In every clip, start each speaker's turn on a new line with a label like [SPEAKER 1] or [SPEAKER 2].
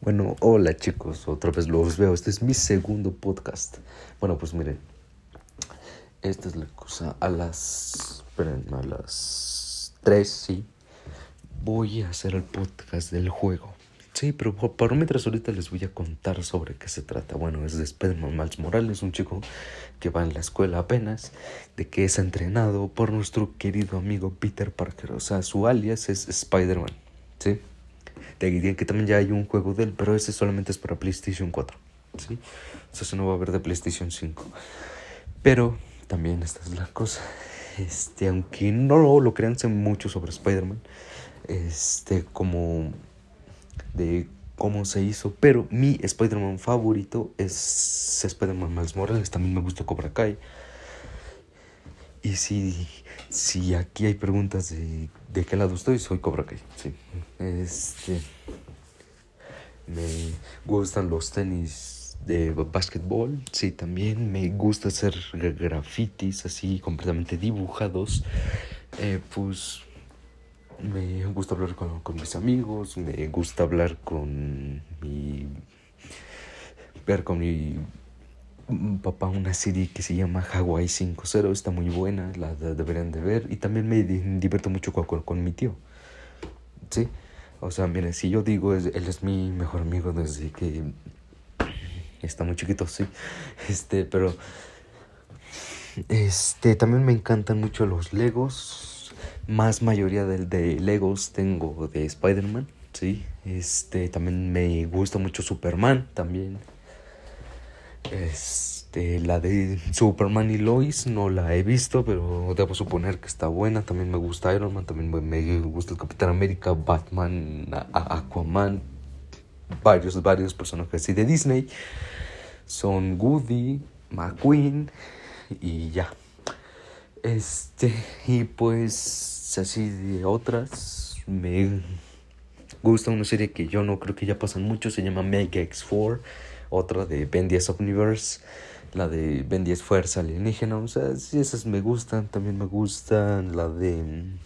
[SPEAKER 1] Bueno, hola chicos, otra vez los veo. Este es mi segundo podcast. Bueno, pues miren, esta es la cosa. A las. Esperen, a las 3, sí. Voy a hacer el podcast del juego. Sí, pero por, mientras ahorita les voy a contar sobre qué se trata. Bueno, es de Spider-Man Miles Morales, un chico que va en la escuela apenas, de que es entrenado por nuestro querido amigo Peter Parker. O sea, su alias es Spider-Man, ¿sí? De que también ya hay un juego de él, pero ese solamente es para PlayStation 4. ¿sí? O no va a haber de PlayStation 5. Pero también esta es la cosa. Este, aunque no lo crean, sé mucho sobre Spider-Man. Este, como de cómo se hizo. Pero mi Spider-Man favorito es Spider-Man Miles Morales. También me gusta Cobra Kai. Y si, si aquí hay preguntas de, de qué lado estoy, soy Cobra Kai. Sí. Este. Me gustan los tenis de básquetbol. Sí, también me gusta hacer grafitis así completamente dibujados. Eh, pues me gusta hablar con, con, mis amigos, me gusta hablar con mi. ver con mi papá una serie que se llama Hawaii 5.0, está muy buena, la deberían de ver. Y también me divierto mucho con, con, mi tío. Sí, o sea, miren, si yo digo, él es mi mejor amigo desde que está muy chiquito, sí. Este, pero. Este, también me encantan mucho los Legos. Más mayoría del de Legos tengo de Spider-Man, sí. Este, también me gusta mucho Superman, también. Este, la de Superman y Lois no la he visto, pero debo suponer que está buena. También me gusta Iron Man, también me gusta el Capitán América, Batman, Aquaman, varios, varios personajes así de Disney. Son Woody, McQueen y ya. Este, y pues así de otras, me gusta una serie que yo no creo que ya pasan mucho, se llama Mega X4 otra de Ben 10 Omniverse, la de Ben 10 Fuerza Alienígena, o sea, sí, esas me gustan, también me gustan, la de mm,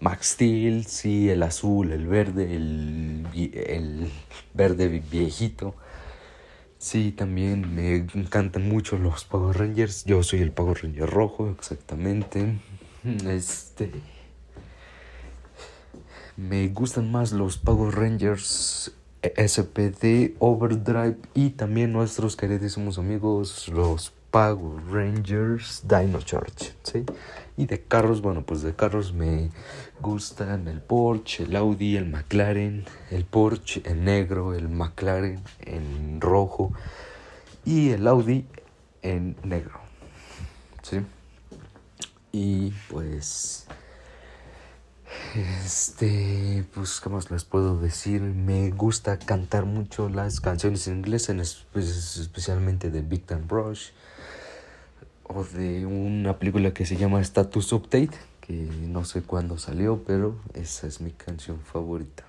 [SPEAKER 1] Max Steel, sí, el azul, el verde, el, el verde viejito. Sí, también me encantan mucho los Power Rangers. Yo soy el Power Ranger rojo, exactamente. Este. Me gustan más los Power Rangers SPD, Overdrive y también nuestros queridísimos amigos los Power Rangers Dino Charge, ¿sí? Y de carros, bueno, pues de carros me gustan el Porsche, el Audi, el McLaren, el Porsche en negro, el McLaren en rojo y el Audi en negro, ¿sí? Y pues este, pues, ¿qué más les puedo decir? Me gusta cantar mucho las canciones en inglés, pues, especialmente de Big Time Rush o de una película que se llama Status Update, que no sé cuándo salió, pero esa es mi canción favorita.